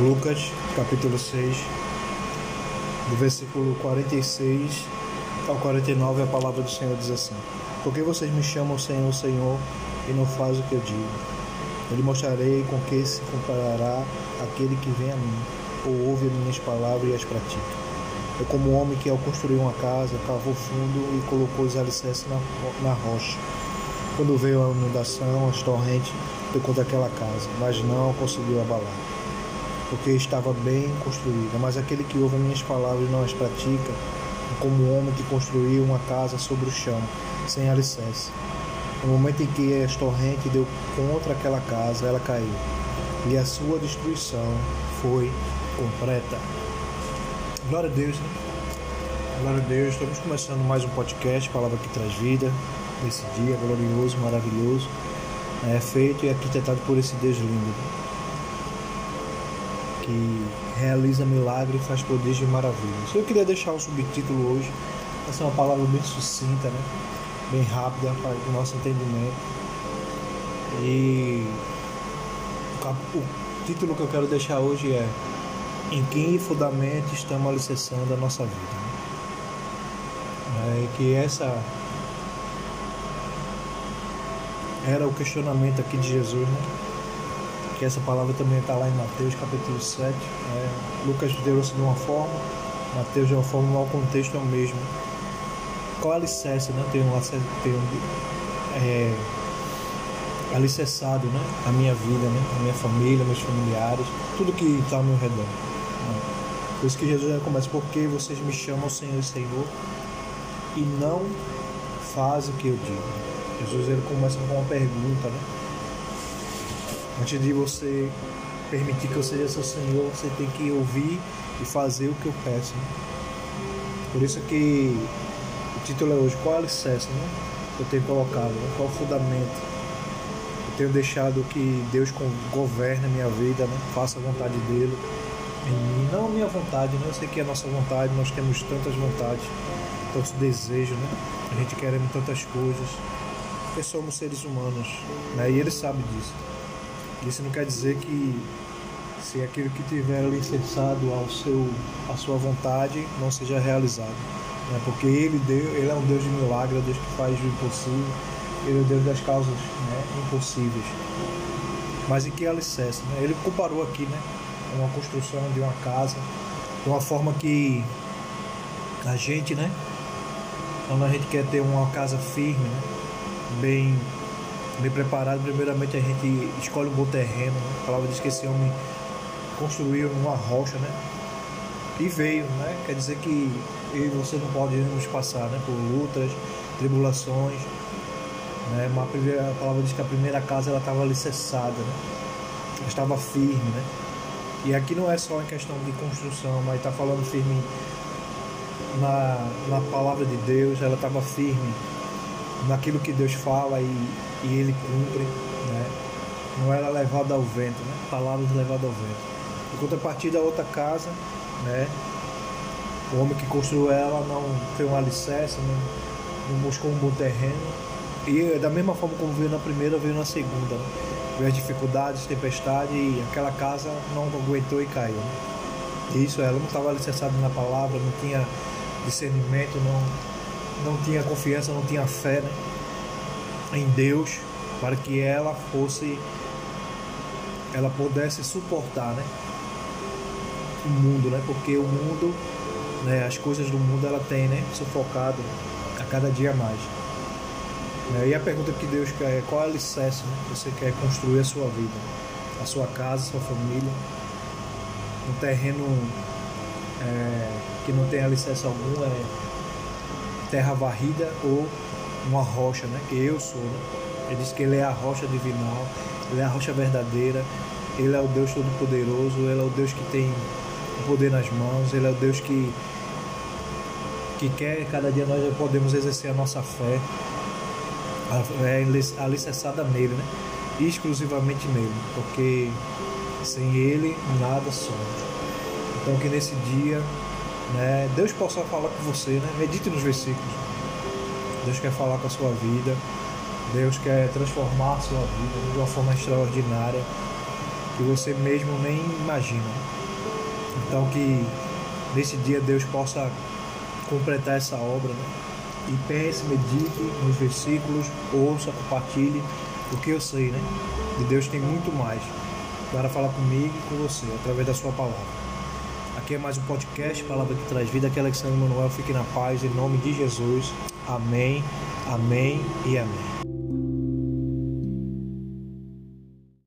Lucas, capítulo 6, do versículo 46 ao 49, a palavra do Senhor diz assim: Por que vocês me chamam Senhor, Senhor, e não fazem o que eu digo? Eu lhe mostrarei com que se comparará aquele que vem a mim, ou ouve as minhas palavras e as pratica. É como um homem que, ao construir uma casa, cavou fundo e colocou os alicerces na, na rocha. Quando veio a inundação, as torrentes tocou daquela casa, mas não conseguiu abalar, porque estava bem construída. Mas aquele que ouve as minhas palavras não as pratica, é como um homem que construiu uma casa sobre o chão, sem alicerce. No momento em que as torrentes deu contra aquela casa, ela caiu, e a sua destruição foi completa. Glória a Deus, né? Glória a Deus. Estamos começando mais um podcast, Palavra que traz vida, nesse dia glorioso, maravilhoso, é feito e arquitetado por esse Deus lindo, que realiza milagre e faz prodígio e maravilhas. Eu queria deixar um subtítulo hoje, essa é uma palavra bem sucinta, né? Bem rápida para o nosso entendimento. E o título que eu quero deixar hoje é em que fundamento estamos alicerçando a nossa vida. Né? É que essa era o questionamento aqui de Jesus, né? Que essa palavra também está lá em Mateus capítulo 7. Né? Lucas deu-se de uma forma, Mateus de uma forma, mas o contexto é o mesmo. Qual alicerce, né? Tem um, tem um é, alicerçado, né? A minha vida, né? A minha família, meus familiares, tudo que está ao meu redor. Por isso que Jesus já começa, porque vocês me chamam Senhor e Senhor e não fazem o que eu digo. Jesus ele começa com uma pergunta, né? Antes de você permitir que eu seja seu Senhor, você tem que ouvir e fazer o que eu peço. Né? Por isso que o título é hoje, qual alicerce né? eu tenho colocado, né? qual fundamento. Eu tenho deixado que Deus governe a minha vida, né? faça a vontade dele em não a minha vontade, né? Eu sei que é a nossa vontade, nós temos tantas vontades, tantos desejos, né? A gente querendo tantas coisas, porque somos seres humanos, né? E ele sabe disso. Isso não quer dizer que se aquilo que tiver alicerçado ao seu, à sua vontade não seja realizado. Né? Porque ele, deu, ele é um Deus de milagre, é um Deus que faz o impossível, ele é o Deus das causas né? impossíveis. Mas em que alicerce? Né? Ele comparou aqui, né? uma construção de uma casa, de uma forma que a gente, né? Quando a gente quer ter uma casa firme, né? Bem, bem preparada, primeiramente a gente escolhe um bom terreno. Né? A palavra diz que esse homem construiu uma rocha, né? E veio, né? Quer dizer que eu e você não podemos passar né? por lutas, tribulações. Né? Mas a, primeira, a palavra diz que a primeira casa ela estava alicerçada, né? estava firme, né? E aqui não é só em questão de construção, mas está falando firme na, na palavra de Deus, ela estava firme naquilo que Deus fala e, e ele cumpre, né? Não era levada ao vento, né? Palavras levadas ao vento. Em contrapartida, a outra casa, né? O homem que construiu ela não fez um alicerce, não, não buscou um bom terreno. E da mesma forma como veio na primeira, veio na segunda. Né? veio as dificuldades, tempestade e aquela casa não aguentou e caiu. Isso, ela não estava alicerçada na palavra, não tinha discernimento, não, não tinha confiança, não tinha fé né, em Deus para que ela fosse, ela pudesse suportar né, o mundo, né, porque o mundo, né, as coisas do mundo ela tem né, sufocado a cada dia mais. Né? E a pergunta que Deus quer é qual é o alicerce né, que você quer construir a sua vida, a sua casa, a sua família, um terreno é, que não tem alicerce algum, é terra varrida ou uma rocha, né? Que eu sou, né? Ele diz que ele é a rocha divinal, ele é a rocha verdadeira, ele é o Deus Todo-Poderoso, ele é o Deus que tem o poder nas mãos, ele é o Deus que, que quer cada dia nós podemos exercer a nossa fé, é alicerçada nele, né? exclusivamente nele, porque sem ele nada somos. Então que nesse dia né, Deus possa falar com você, né? medite nos versículos. Deus quer falar com a sua vida, Deus quer transformar a sua vida de uma forma extraordinária que você mesmo nem imagina. Então que nesse dia Deus possa completar essa obra. Né? E pense, medite nos versículos, ouça, compartilhe, porque eu sei, né? De Deus tem muito mais para falar comigo e com você, através da sua palavra. Aqui é mais um podcast, Palavra que Traz Vida. Aqui é Alexandre Manuel. Fique na paz, em nome de Jesus. Amém, amém e amém.